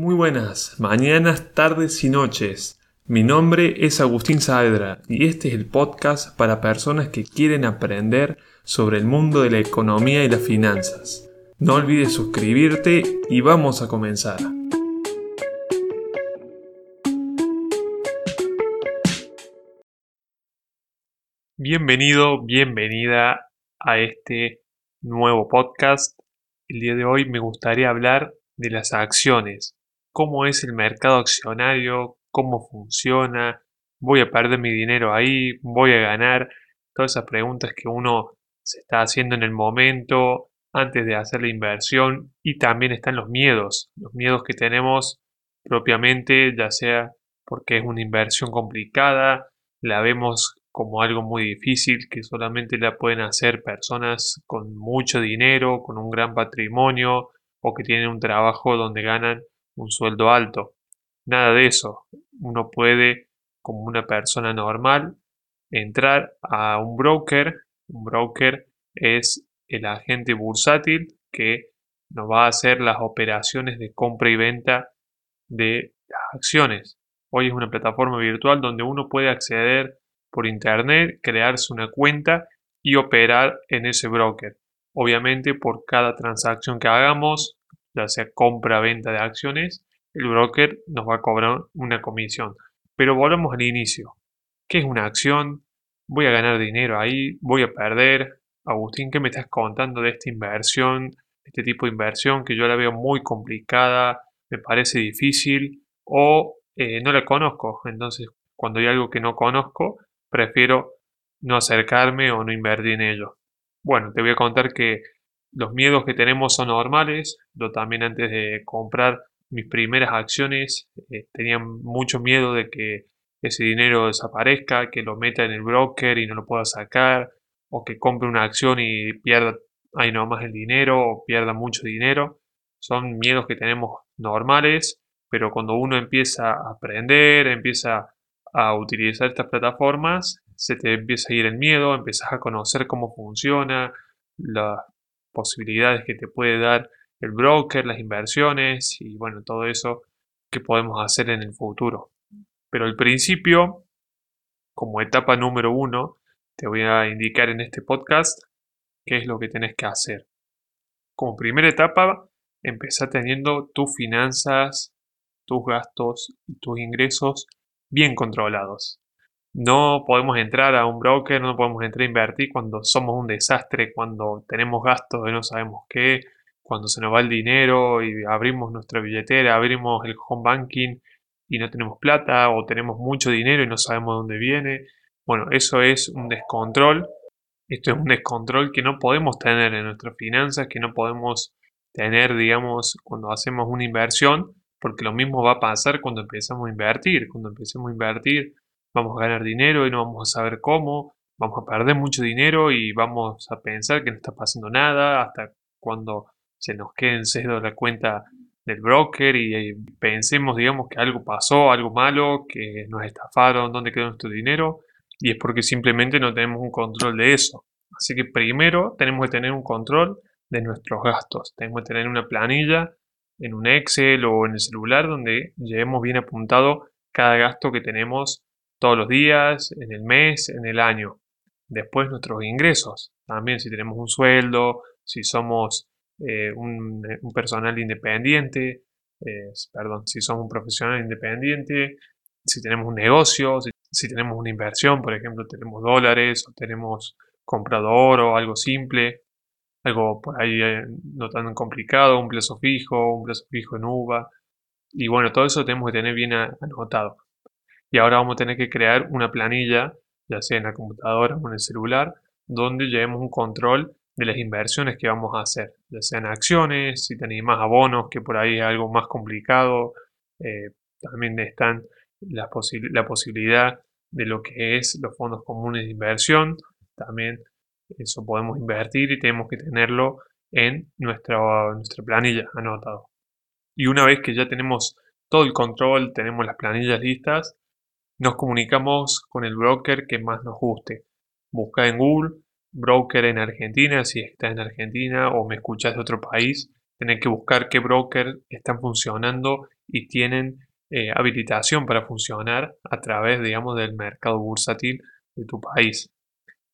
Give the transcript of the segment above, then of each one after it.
Muy buenas, mañanas, tardes y noches. Mi nombre es Agustín Saavedra y este es el podcast para personas que quieren aprender sobre el mundo de la economía y las finanzas. No olvides suscribirte y vamos a comenzar. Bienvenido, bienvenida a este nuevo podcast. El día de hoy me gustaría hablar de las acciones, cómo es el mercado accionario, cómo funciona, voy a perder mi dinero ahí, voy a ganar, todas esas preguntas que uno se está haciendo en el momento antes de hacer la inversión y también están los miedos, los miedos que tenemos propiamente, ya sea porque es una inversión complicada, la vemos como algo muy difícil que solamente la pueden hacer personas con mucho dinero, con un gran patrimonio o que tienen un trabajo donde ganan un sueldo alto. Nada de eso. Uno puede, como una persona normal, entrar a un broker. Un broker es el agente bursátil que nos va a hacer las operaciones de compra y venta de las acciones. Hoy es una plataforma virtual donde uno puede acceder por internet, crearse una cuenta y operar en ese broker. Obviamente por cada transacción que hagamos, ya sea compra venta de acciones, el broker nos va a cobrar una comisión. Pero volvemos al inicio. ¿Qué es una acción? ¿Voy a ganar dinero ahí? ¿Voy a perder? Agustín, ¿qué me estás contando de esta inversión? Este tipo de inversión que yo la veo muy complicada, me parece difícil o eh, no la conozco. Entonces, cuando hay algo que no conozco, prefiero no acercarme o no invertir en ello. Bueno, te voy a contar que los miedos que tenemos son normales. También antes de comprar mis primeras acciones eh, tenía mucho miedo de que ese dinero desaparezca, que lo meta en el broker y no lo pueda sacar, o que compre una acción y pierda ahí nomás el dinero o pierda mucho dinero. Son miedos que tenemos normales, pero cuando uno empieza a aprender, empieza a utilizar estas plataformas, se te empieza a ir el miedo, empiezas a conocer cómo funciona, las posibilidades que te puede dar el broker, las inversiones y bueno, todo eso que podemos hacer en el futuro. Pero al principio, como etapa número uno, te voy a indicar en este podcast qué es lo que tenés que hacer. Como primera etapa, empezar teniendo tus finanzas, tus gastos y tus ingresos bien controlados. No podemos entrar a un broker, no podemos entrar a invertir cuando somos un desastre, cuando tenemos gastos y no sabemos qué, cuando se nos va el dinero y abrimos nuestra billetera, abrimos el home banking y no tenemos plata o tenemos mucho dinero y no sabemos dónde viene. Bueno, eso es un descontrol. Esto es un descontrol que no podemos tener en nuestras finanzas, que no podemos tener, digamos, cuando hacemos una inversión porque lo mismo va a pasar cuando empezamos a invertir. Cuando empecemos a invertir vamos a ganar dinero y no vamos a saber cómo, vamos a perder mucho dinero y vamos a pensar que no está pasando nada hasta cuando se nos quede en cedo la cuenta del broker y, pensemos, digamos, que algo pasó, algo malo, que nos estafaron, dónde quedó nuestro dinero y es porque simplemente no tenemos un control de eso. Así que primero tenemos que tener un control de nuestros gastos. Tenemos que tener una planilla en un Excel o en el celular donde llevemos bien apuntado cada gasto que tenemos todos los días, en el mes, en el año. Después nuestros ingresos. También si tenemos un sueldo, si somos eh, un, personal independiente, eh, perdón, si somos un profesional independiente, si tenemos un negocio, si, tenemos una inversión, por ejemplo, tenemos dólares o tenemos comprado oro, algo simple, algo por ahí eh, no tan complicado, un plazo fijo, un plazo fijo en UVA. Y bueno, todo eso tenemos que tener bien anotado. Y ahora vamos a tener que crear una planilla, ya sea en la computadora o en el celular, donde llevemos un control de las inversiones que vamos a hacer, ya sean acciones, si tenéis más abonos, que por ahí es algo más complicado, eh, también están la, la posibilidad de lo que es los fondos comunes de inversión, también eso podemos invertir y tenemos que tenerlo en nuestra, nuestra planilla anotado. Y una vez que ya tenemos todo el control, tenemos las planillas listas, nos comunicamos con el broker que más nos guste. Busca en Google broker en Argentina si estás en Argentina o me escuchas de otro país. tenés que buscar qué broker están funcionando y tienen eh, habilitación para funcionar a través, digamos, del mercado bursátil de tu país.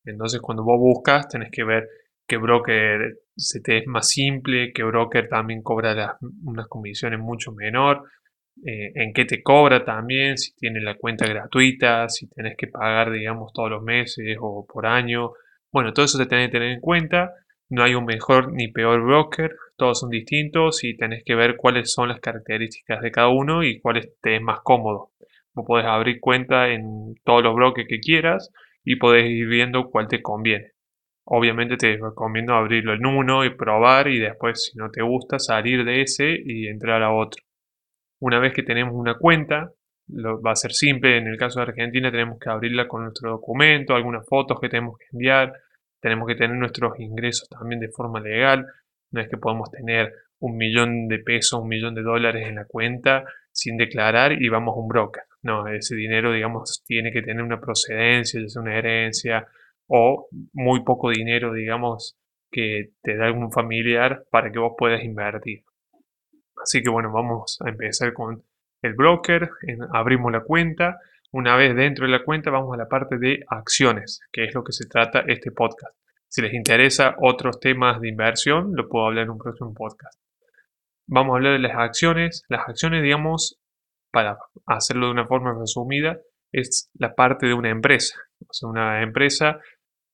Entonces, cuando vos buscas, tenés que ver qué broker se te es más simple, qué broker también cobra unas comisiones mucho menor, eh, en qué te cobra también, si tiene la cuenta gratuita, si tenés que pagar, digamos, todos los meses o por año. Bueno, todo eso se tiene que tener en cuenta. No hay un mejor ni peor broker, todos son distintos y tenés que ver cuáles son las características de cada uno y cuál te es más cómodo. Vos podés abrir cuenta en todos los brokers que quieras y podés ir viendo cuál te conviene. Obviamente te recomiendo abrirlo en uno y probar y después si no te gusta salir de ese y entrar a otro. Una vez que tenemos una cuenta, va a ser simple, en el caso de Argentina tenemos que abrirla con nuestro documento, algunas fotos que tenemos que enviar, tenemos que tener nuestros ingresos también de forma legal, no es que podemos tener un millón de pesos, un millón de dólares en la cuenta sin declarar y vamos a un broker. No, ese dinero, digamos, tiene que tener una procedencia, ya sea una herencia, o muy poco dinero, digamos, que te da algún familiar para que vos puedas invertir. Así que bueno, vamos a empezar con el broker, abrimos la cuenta. Una vez dentro de la cuenta vamos a la parte de acciones, que es lo que se trata este podcast. Si les interesa otros temas de inversión, lo puedo hablar en un próximo podcast. Vamos a hablar de las acciones. Las acciones, digamos, para hacerlo de una forma resumida, es la parte de una empresa. O sea, una empresa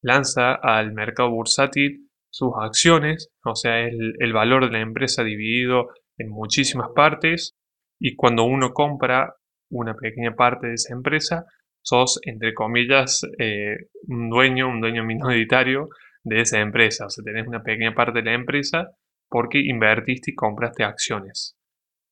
lanza al mercado bursátil sus acciones, o sea, el, el valor de la empresa dividido en muchísimas partes y cuando uno compra una pequeña parte de esa empresa, sos, entre comillas, eh, un dueño, un dueño minoritario de esa empresa. O sea, tenés una pequeña parte de la empresa porque invertiste y compraste acciones.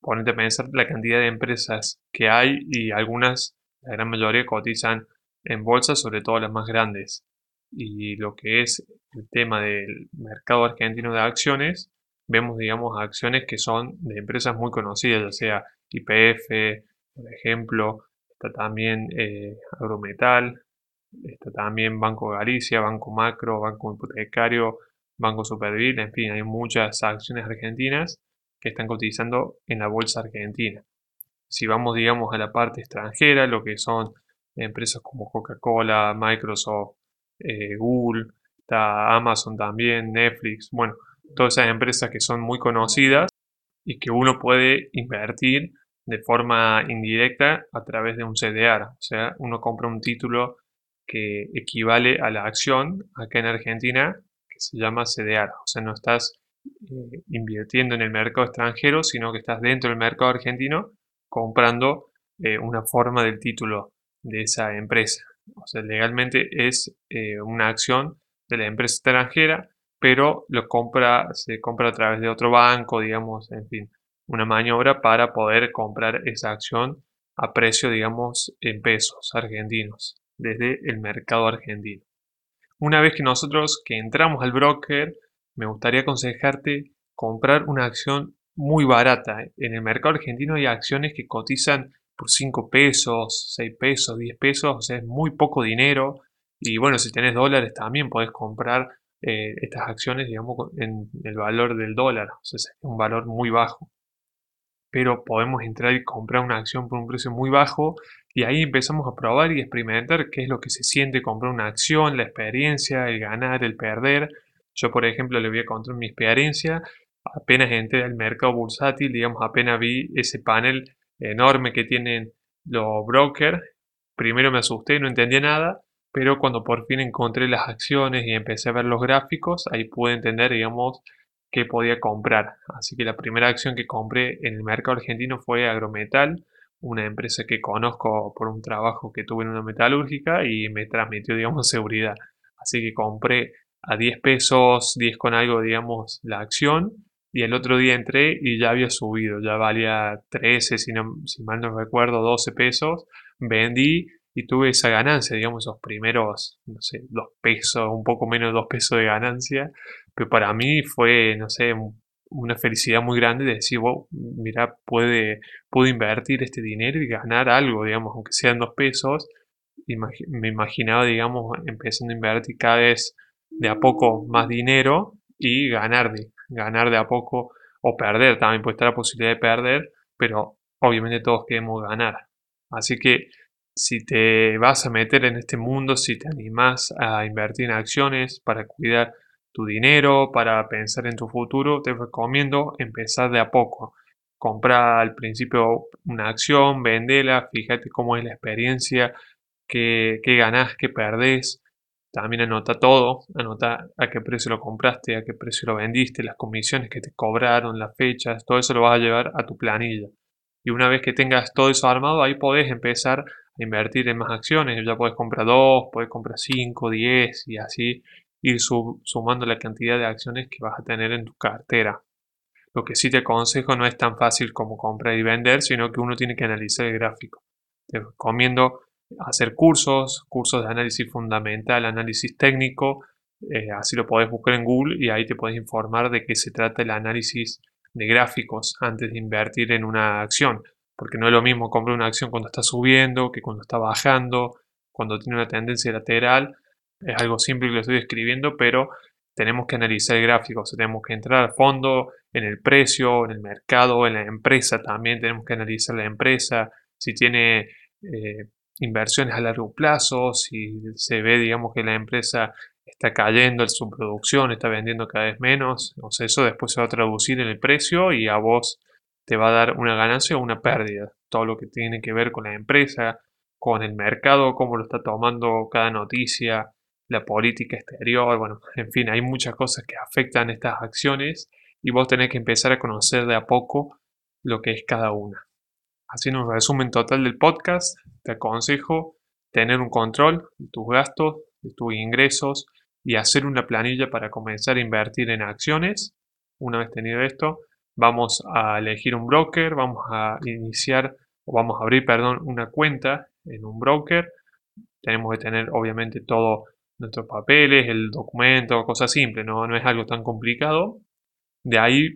Ponete a pensar la cantidad de empresas que hay y algunas, la gran mayoría, cotizan en bolsa, sobre todo las más grandes y lo que es el tema del mercado argentino de acciones, vemos, digamos, acciones que son de empresas muy conocidas, ya sea IPF, por ejemplo, está también eh, Agrometal, está también Banco Galicia, Banco Macro, Banco Hipotecario, Banco Supervil, en fin, hay muchas acciones argentinas que están cotizando en la bolsa argentina. Si vamos, digamos, a la parte extranjera, lo que son empresas como Coca-Cola, Microsoft, eh, Google, está Amazon también, Netflix, bueno, todas esas empresas que son muy conocidas y que uno puede invertir de forma indirecta a través de un CDR. O sea, uno compra un título que equivale a la acción acá en Argentina que se llama CDR. O sea, no estás eh, invirtiendo en el mercado extranjero, sino que estás dentro del mercado argentino comprando eh, una forma del título de esa empresa. O sea, legalmente es eh, una acción de la empresa extranjera, pero lo compra, se compra a través de otro banco, digamos, en fin, una maniobra para poder comprar esa acción a precio, digamos, en pesos argentinos, desde el mercado argentino. Una vez que nosotros que entramos al broker, me gustaría aconsejarte comprar una acción muy barata. En el mercado argentino hay acciones que cotizan por 5 pesos, 6 pesos, 10 pesos, o sea, es muy poco dinero. Y bueno, si tenés dólares también podés comprar eh, estas acciones, digamos, en el valor del dólar, o sea, es un valor muy bajo. Pero podemos entrar y comprar una acción por un precio muy bajo y ahí empezamos a probar y experimentar qué es lo que se siente comprar una acción, la experiencia, el ganar, el perder. Yo, por ejemplo, le voy a contar mi experiencia. Apenas entré al mercado bursátil, digamos, apenas vi ese panel enorme que tienen los brokers. Primero me asusté, no entendía nada, pero cuando por fin encontré las acciones y empecé a ver los gráficos, ahí pude entender, digamos, qué podía comprar. Así que la primera acción que compré en el mercado argentino fue Agrometal, una empresa que conozco por un trabajo que tuve en una metalúrgica y me transmitió, digamos, seguridad. Así que compré a 10 pesos, 10 con algo, digamos, la acción y el otro día entré y ya había subido, ya valía 13, si, no, si mal no recuerdo, 12 pesos. Vendí y tuve esa ganancia, digamos, esos primeros, no sé, 2 pesos, un poco menos de 2 pesos de ganancia. Pero para mí fue, no sé, una felicidad muy grande de decir, wow, mira, puede, puedo invertir este dinero y ganar algo, digamos, aunque sean 2 pesos. me imaginaba, digamos, empezando a invertir cada vez de a poco más dinero y ganar de, ganar de a poco o perder, también puede estar la posibilidad de perder, pero obviamente todos queremos ganar. Así que si te vas a meter en este mundo, si te animas a invertir en acciones para cuidar tu dinero, para pensar en tu futuro, te recomiendo empezar de a poco. Compra al principio una acción, vendela, fíjate cómo es la experiencia, qué, qué ganás, qué perdés. También anota todo, anota a qué precio lo compraste, a qué precio lo vendiste, las comisiones que te cobraron, las fechas, todo eso lo vas a llevar a tu planilla. Y una vez que tengas todo eso armado, ahí podés empezar a invertir en más acciones. Ya podés comprar dos, podés comprar cinco, diez y así ir sumando la cantidad de acciones que vas a tener en tu cartera. Lo que sí te aconsejo no es tan fácil como comprar y vender, sino que uno tiene que analizar el gráfico. Te recomiendo hacer cursos, cursos de análisis fundamental, análisis técnico, eh, así lo podés buscar en Google y ahí te podés informar de qué se trata el análisis de gráficos antes de invertir en una acción, porque no es lo mismo comprar una acción cuando está subiendo que cuando está bajando, cuando tiene una tendencia lateral. Es algo simple que lo estoy describiendo, pero tenemos que analizar el gráfico, tenemos que entrar al fondo en el precio, en el mercado, en la empresa también, tenemos que analizar la empresa, si tiene eh, inversiones a largo plazo, si se ve, digamos, que la empresa está cayendo en su producción, está vendiendo cada vez menos, o sea, eso después se va a traducir en el precio y a vos te va a dar una ganancia o una pérdida. Todo lo que tiene que ver con la empresa, con el mercado, cómo lo está tomando cada noticia, la política exterior, bueno, en fin, hay muchas cosas que afectan estas acciones y vos tenés que empezar a conocer de a poco lo que es cada una. Haciendo un resumen total del podcast, te aconsejo tener un control de tus gastos, de tus ingresos, y hacer una planilla para comenzar a invertir en acciones. Una vez tenido esto, vamos a elegir un broker, vamos a iniciar o vamos a abrir, perdón, una cuenta en un broker. Tenemos que tener obviamente todos nuestros papeles, el documento, cosas simples, ¿no? no es algo tan complicado. De ahí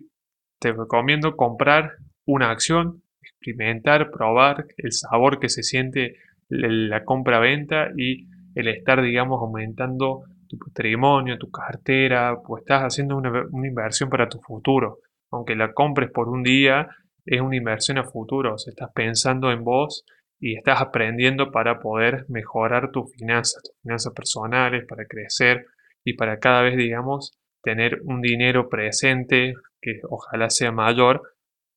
te recomiendo comprar una acción, experimentar, probar el sabor que se siente la compra-venta y el estar, digamos, aumentando tu patrimonio, tu cartera, pues estás haciendo una, inversión para tu futuro. Aunque la compres por un día, es una inversión a futuro. O sea, estás pensando en vos y estás aprendiendo para poder mejorar tus finanzas, tus finanzas personales, para crecer y para cada vez, digamos, tener un dinero presente que ojalá sea mayor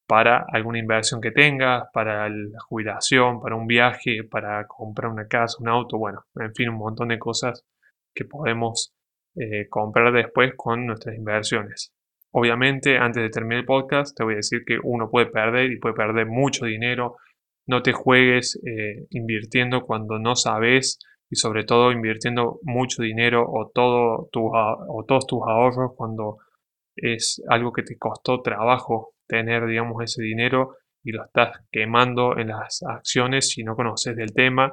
para alguna inversión que tengas, para la jubilación, para un viaje, para comprar una casa, un auto, bueno, en fin, un montón de cosas que podemos eh, comprar después con nuestras inversiones. Obviamente, antes de terminar el podcast, te voy a decir que uno puede perder y puede perder mucho dinero. No te juegues eh, invirtiendo cuando no sabes y sobre todo invirtiendo mucho dinero o, todo tu, o todos tus ahorros cuando es algo que te costó trabajo tener, digamos, ese dinero y lo estás quemando en las acciones si no conoces del tema.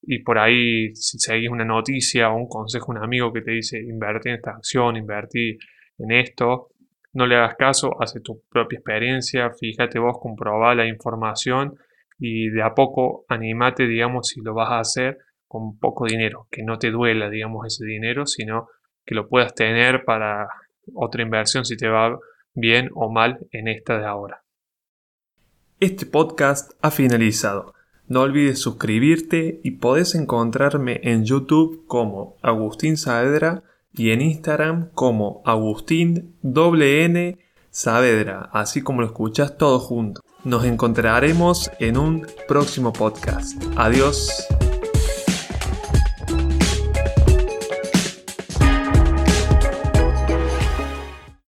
Y por ahí si seguís una noticia o un consejo un amigo que te dice invertir en esta acción, invertir en esto, no le hagas caso, hace tu propia experiencia, fíjate vos, comprobá la información y de a poco animate, digamos, si lo vas a hacer con poco dinero, que no te duela, digamos, ese dinero, sino que lo puedas tener para otra inversión si te va bien o mal en esta de ahora. Este podcast ha finalizado. No olvides suscribirte y podés encontrarme en YouTube como Agustín Saavedra y en Instagram como Agustín N Saavedra, así como lo escuchas todo junto. Nos encontraremos en un próximo podcast. Adiós.